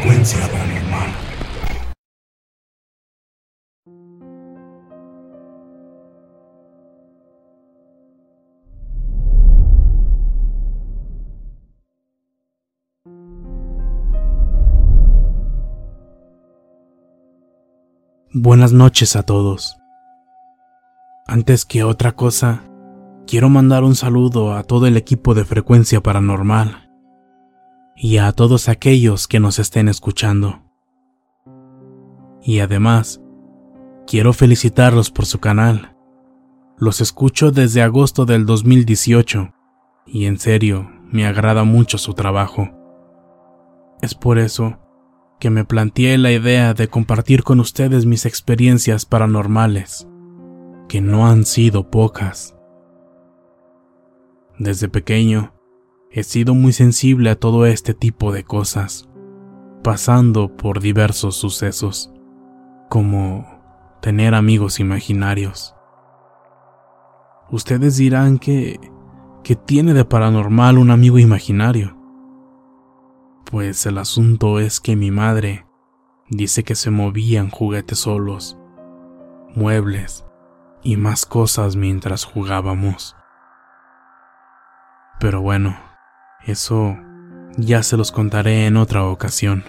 Frecuencia. Buenas noches a todos. Antes que otra cosa, quiero mandar un saludo a todo el equipo de Frecuencia Paranormal y a todos aquellos que nos estén escuchando. Y además, quiero felicitarlos por su canal. Los escucho desde agosto del 2018 y en serio, me agrada mucho su trabajo. Es por eso que me planteé la idea de compartir con ustedes mis experiencias paranormales, que no han sido pocas. Desde pequeño, he sido muy sensible a todo este tipo de cosas, pasando por diversos sucesos, como tener amigos imaginarios. Ustedes dirán que, que tiene de paranormal un amigo imaginario. Pues el asunto es que mi madre dice que se movían juguetes solos, muebles y más cosas mientras jugábamos. Pero bueno, eso ya se los contaré en otra ocasión.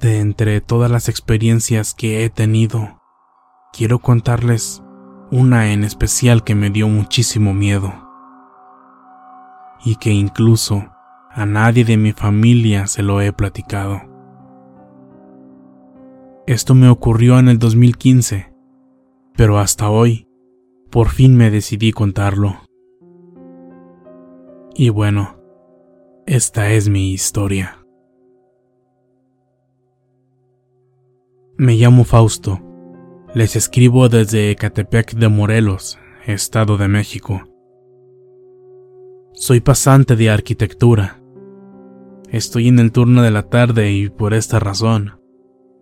De entre todas las experiencias que he tenido, quiero contarles una en especial que me dio muchísimo miedo y que incluso a nadie de mi familia se lo he platicado. Esto me ocurrió en el 2015, pero hasta hoy, por fin me decidí contarlo. Y bueno, esta es mi historia. Me llamo Fausto. Les escribo desde Ecatepec de Morelos, Estado de México. Soy pasante de arquitectura. Estoy en el turno de la tarde y por esta razón,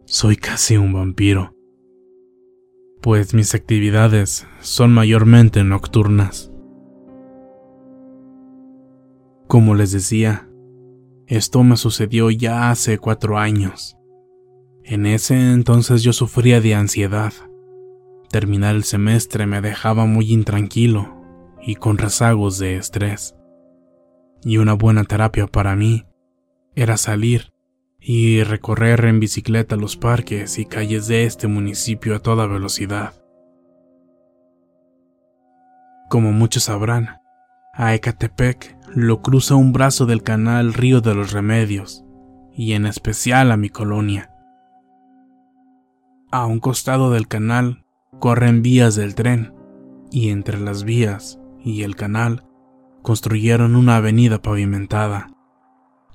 soy casi un vampiro. Pues mis actividades son mayormente nocturnas. Como les decía, esto me sucedió ya hace cuatro años. En ese entonces yo sufría de ansiedad. Terminar el semestre me dejaba muy intranquilo y con rezagos de estrés. Y una buena terapia para mí era salir y recorrer en bicicleta los parques y calles de este municipio a toda velocidad. Como muchos sabrán, a Ecatepec lo cruza un brazo del canal Río de los Remedios, y en especial a mi colonia. A un costado del canal corren vías del tren, y entre las vías y el canal construyeron una avenida pavimentada,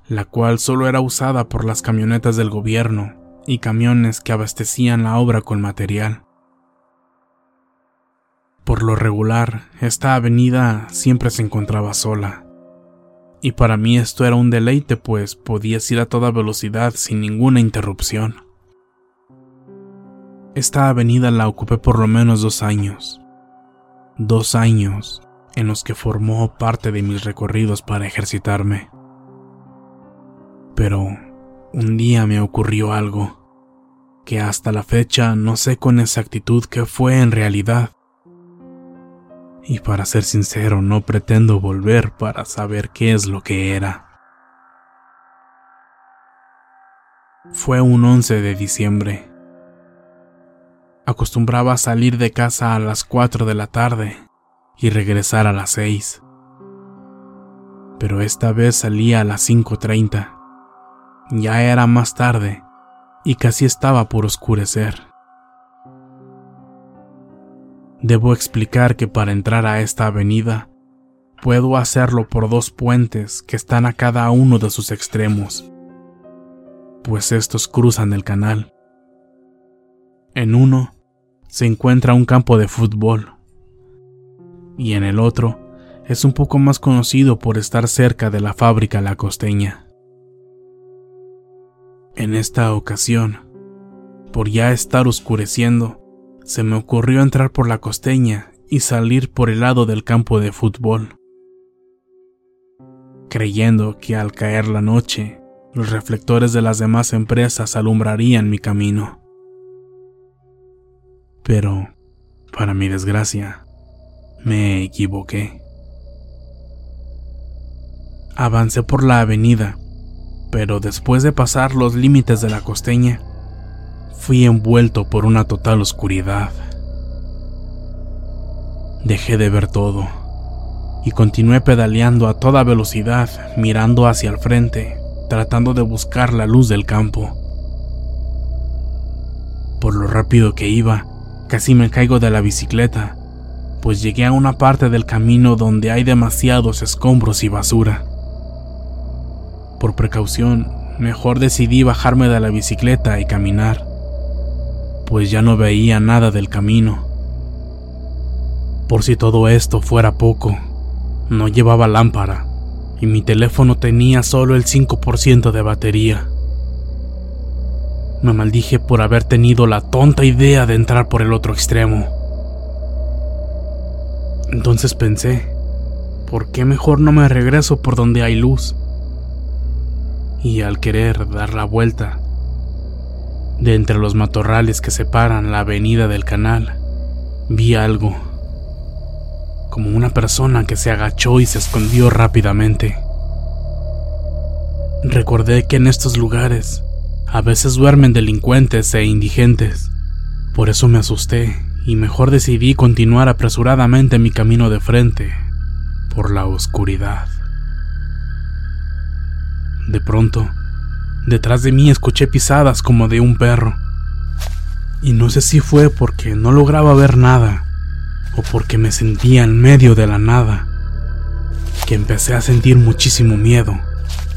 la cual solo era usada por las camionetas del gobierno y camiones que abastecían la obra con material. Por lo regular, esta avenida siempre se encontraba sola. Y para mí esto era un deleite, pues podías ir a toda velocidad sin ninguna interrupción. Esta avenida la ocupé por lo menos dos años. Dos años en los que formó parte de mis recorridos para ejercitarme. Pero un día me ocurrió algo que hasta la fecha no sé con exactitud qué fue en realidad. Y para ser sincero, no pretendo volver para saber qué es lo que era. Fue un 11 de diciembre. Acostumbraba salir de casa a las 4 de la tarde y regresar a las 6. Pero esta vez salía a las 5.30. Ya era más tarde y casi estaba por oscurecer. Debo explicar que para entrar a esta avenida, puedo hacerlo por dos puentes que están a cada uno de sus extremos, pues estos cruzan el canal. En uno se encuentra un campo de fútbol y en el otro es un poco más conocido por estar cerca de la fábrica La Costeña. En esta ocasión, por ya estar oscureciendo, se me ocurrió entrar por la costeña y salir por el lado del campo de fútbol, creyendo que al caer la noche, los reflectores de las demás empresas alumbrarían mi camino. Pero, para mi desgracia, me equivoqué. Avancé por la avenida pero después de pasar los límites de la costeña, fui envuelto por una total oscuridad. Dejé de ver todo y continué pedaleando a toda velocidad, mirando hacia el frente, tratando de buscar la luz del campo. Por lo rápido que iba, casi me caigo de la bicicleta, pues llegué a una parte del camino donde hay demasiados escombros y basura. Por precaución, mejor decidí bajarme de la bicicleta y caminar, pues ya no veía nada del camino. Por si todo esto fuera poco, no llevaba lámpara y mi teléfono tenía solo el 5% de batería. Me maldije por haber tenido la tonta idea de entrar por el otro extremo. Entonces pensé, ¿por qué mejor no me regreso por donde hay luz? y al querer dar la vuelta, de entre los matorrales que separan la avenida del canal, vi algo, como una persona que se agachó y se escondió rápidamente. Recordé que en estos lugares a veces duermen delincuentes e indigentes, por eso me asusté y mejor decidí continuar apresuradamente mi camino de frente por la oscuridad. De pronto, detrás de mí escuché pisadas como de un perro. Y no sé si fue porque no lograba ver nada o porque me sentía en medio de la nada, que empecé a sentir muchísimo miedo,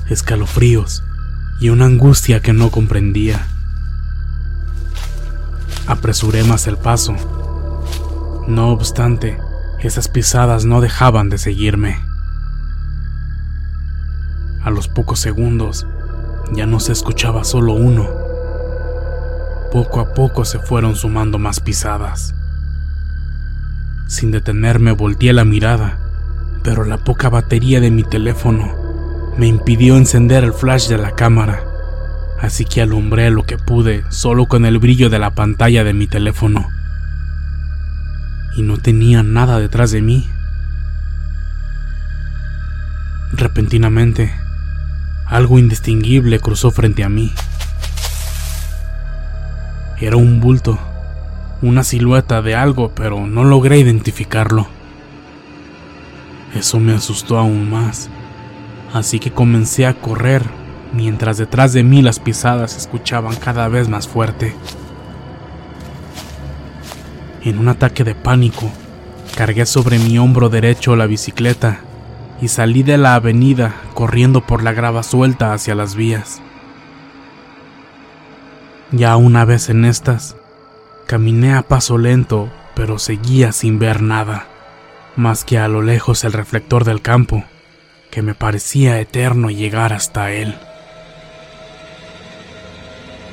escalofríos y una angustia que no comprendía. Apresuré más el paso. No obstante, esas pisadas no dejaban de seguirme. A los pocos segundos ya no se escuchaba solo uno. Poco a poco se fueron sumando más pisadas. Sin detenerme volteé la mirada, pero la poca batería de mi teléfono me impidió encender el flash de la cámara, así que alumbré lo que pude solo con el brillo de la pantalla de mi teléfono. Y no tenía nada detrás de mí. Repentinamente, algo indistinguible cruzó frente a mí. Era un bulto, una silueta de algo, pero no logré identificarlo. Eso me asustó aún más, así que comencé a correr mientras detrás de mí las pisadas se escuchaban cada vez más fuerte. En un ataque de pánico, cargué sobre mi hombro derecho la bicicleta y salí de la avenida corriendo por la grava suelta hacia las vías. Ya una vez en estas, caminé a paso lento pero seguía sin ver nada, más que a lo lejos el reflector del campo, que me parecía eterno llegar hasta él.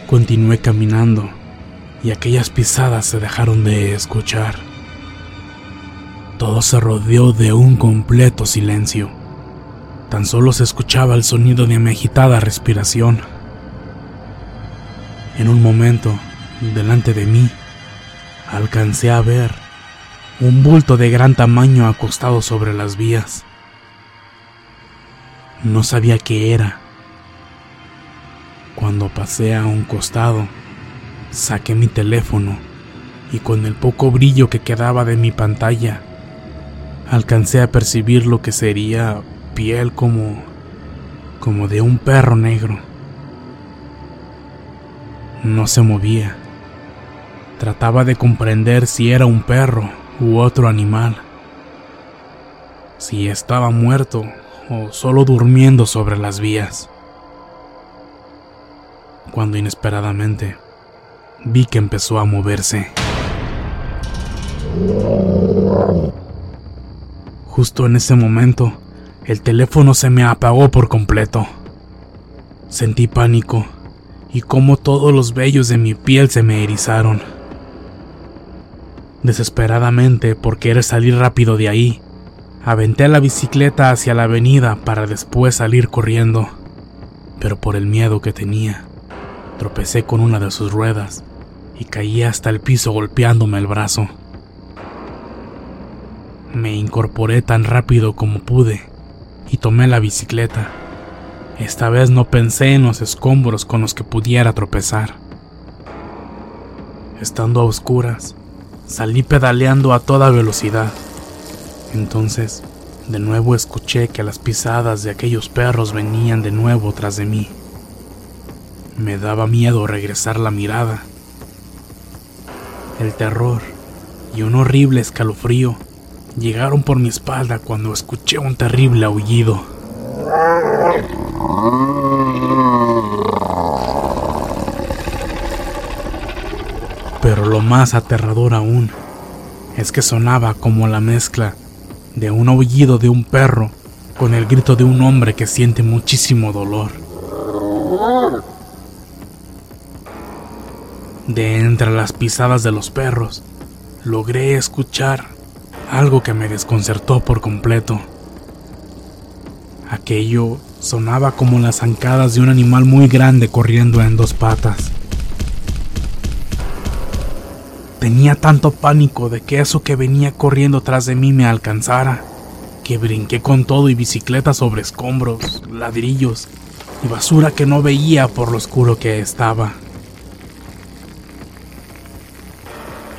Continué caminando y aquellas pisadas se dejaron de escuchar. Todo se rodeó de un completo silencio. Tan solo se escuchaba el sonido de mi agitada respiración. En un momento, delante de mí, alcancé a ver un bulto de gran tamaño acostado sobre las vías. No sabía qué era. Cuando pasé a un costado, saqué mi teléfono y con el poco brillo que quedaba de mi pantalla, alcancé a percibir lo que sería piel como como de un perro negro. No se movía. Trataba de comprender si era un perro u otro animal. Si estaba muerto o solo durmiendo sobre las vías. Cuando inesperadamente vi que empezó a moverse. Justo en ese momento, el teléfono se me apagó por completo. Sentí pánico y como todos los vellos de mi piel se me erizaron. Desesperadamente, por querer salir rápido de ahí, aventé la bicicleta hacia la avenida para después salir corriendo, pero por el miedo que tenía, tropecé con una de sus ruedas y caí hasta el piso golpeándome el brazo. Me incorporé tan rápido como pude y tomé la bicicleta. Esta vez no pensé en los escombros con los que pudiera tropezar. Estando a oscuras, salí pedaleando a toda velocidad. Entonces, de nuevo escuché que las pisadas de aquellos perros venían de nuevo tras de mí. Me daba miedo regresar la mirada. El terror y un horrible escalofrío llegaron por mi espalda cuando escuché un terrible aullido. Pero lo más aterrador aún es que sonaba como la mezcla de un aullido de un perro con el grito de un hombre que siente muchísimo dolor. De entre las pisadas de los perros, logré escuchar algo que me desconcertó por completo. Aquello sonaba como las zancadas de un animal muy grande corriendo en dos patas. Tenía tanto pánico de que eso que venía corriendo tras de mí me alcanzara, que brinqué con todo y bicicleta sobre escombros, ladrillos y basura que no veía por lo oscuro que estaba.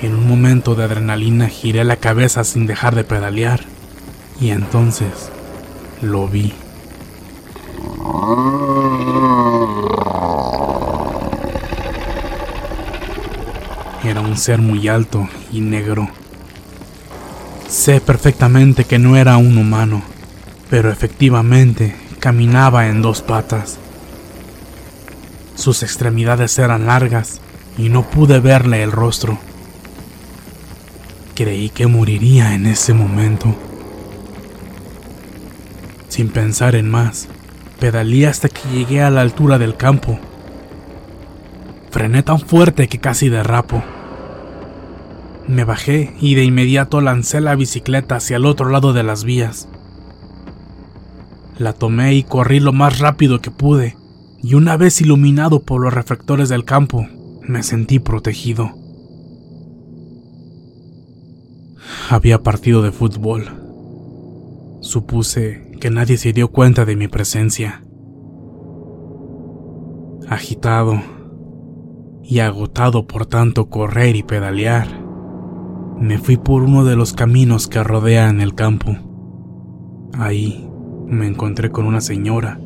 En un momento de adrenalina giré la cabeza sin dejar de pedalear y entonces lo vi. Era un ser muy alto y negro. Sé perfectamente que no era un humano, pero efectivamente caminaba en dos patas. Sus extremidades eran largas y no pude verle el rostro. Creí que moriría en ese momento. Sin pensar en más, pedalé hasta que llegué a la altura del campo. Frené tan fuerte que casi derrapo. Me bajé y de inmediato lancé la bicicleta hacia el otro lado de las vías. La tomé y corrí lo más rápido que pude, y una vez iluminado por los reflectores del campo, me sentí protegido. Había partido de fútbol. Supuse que nadie se dio cuenta de mi presencia. Agitado y agotado por tanto correr y pedalear, me fui por uno de los caminos que rodean el campo. Ahí me encontré con una señora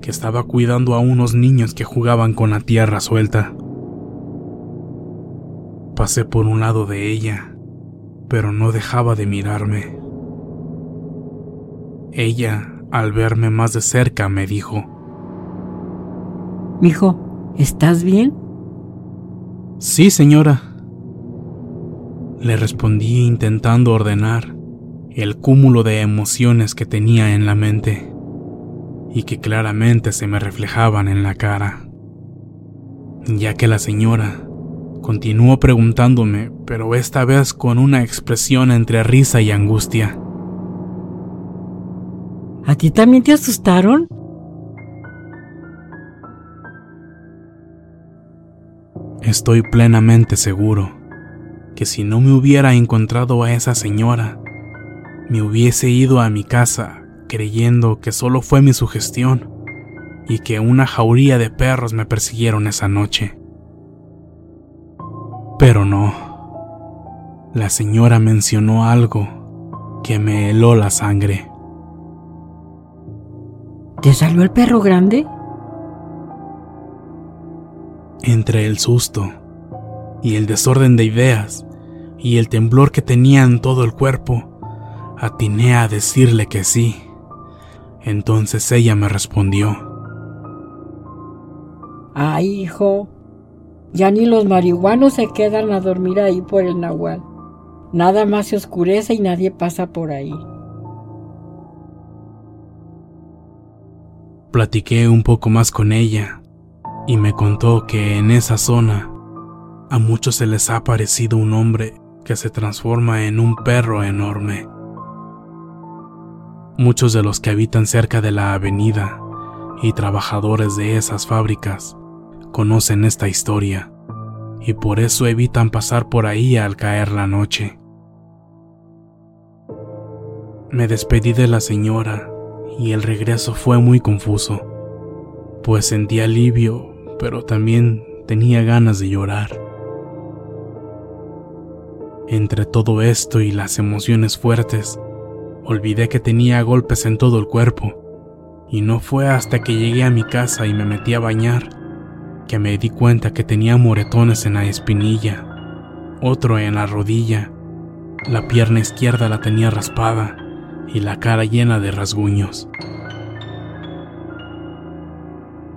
que estaba cuidando a unos niños que jugaban con la tierra suelta. Pasé por un lado de ella pero no dejaba de mirarme. Ella, al verme más de cerca, me dijo, Mijo, ¿estás bien? Sí, señora. Le respondí intentando ordenar el cúmulo de emociones que tenía en la mente y que claramente se me reflejaban en la cara, ya que la señora continuó preguntándome, pero esta vez con una expresión entre risa y angustia. ¿A ti también te asustaron? Estoy plenamente seguro que si no me hubiera encontrado a esa señora, me hubiese ido a mi casa creyendo que solo fue mi sugestión y que una jauría de perros me persiguieron esa noche. Pero no. La señora mencionó algo que me heló la sangre. ¿Te salió el perro grande? Entre el susto y el desorden de ideas y el temblor que tenía en todo el cuerpo, atiné a decirle que sí. Entonces ella me respondió. Ay, hijo, ya ni los marihuanos se quedan a dormir ahí por el nahual. Nada más se oscurece y nadie pasa por ahí. Platiqué un poco más con ella y me contó que en esa zona a muchos se les ha parecido un hombre que se transforma en un perro enorme. Muchos de los que habitan cerca de la avenida y trabajadores de esas fábricas conocen esta historia y por eso evitan pasar por ahí al caer la noche. Me despedí de la señora y el regreso fue muy confuso, pues sentí alivio, pero también tenía ganas de llorar. Entre todo esto y las emociones fuertes, Olvidé que tenía golpes en todo el cuerpo, y no fue hasta que llegué a mi casa y me metí a bañar que me di cuenta que tenía moretones en la espinilla, otro en la rodilla, la pierna izquierda la tenía raspada y la cara llena de rasguños.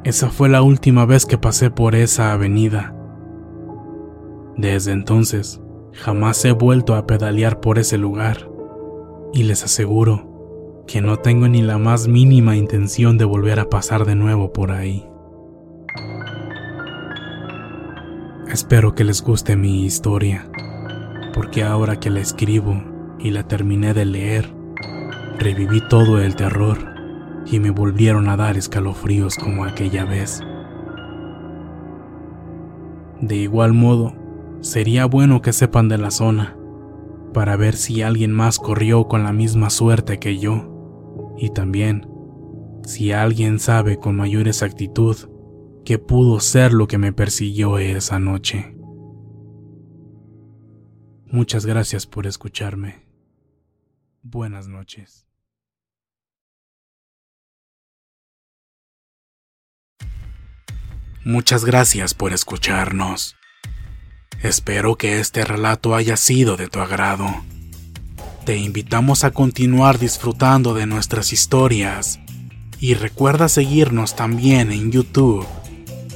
Esa fue la última vez que pasé por esa avenida. Desde entonces, jamás he vuelto a pedalear por ese lugar y les aseguro que no tengo ni la más mínima intención de volver a pasar de nuevo por ahí. Espero que les guste mi historia, porque ahora que la escribo y la terminé de leer, reviví todo el terror y me volvieron a dar escalofríos como aquella vez. De igual modo, sería bueno que sepan de la zona para ver si alguien más corrió con la misma suerte que yo, y también si alguien sabe con mayor exactitud qué pudo ser lo que me persiguió esa noche. Muchas gracias por escucharme. Buenas noches. Muchas gracias por escucharnos. Espero que este relato haya sido de tu agrado. Te invitamos a continuar disfrutando de nuestras historias y recuerda seguirnos también en YouTube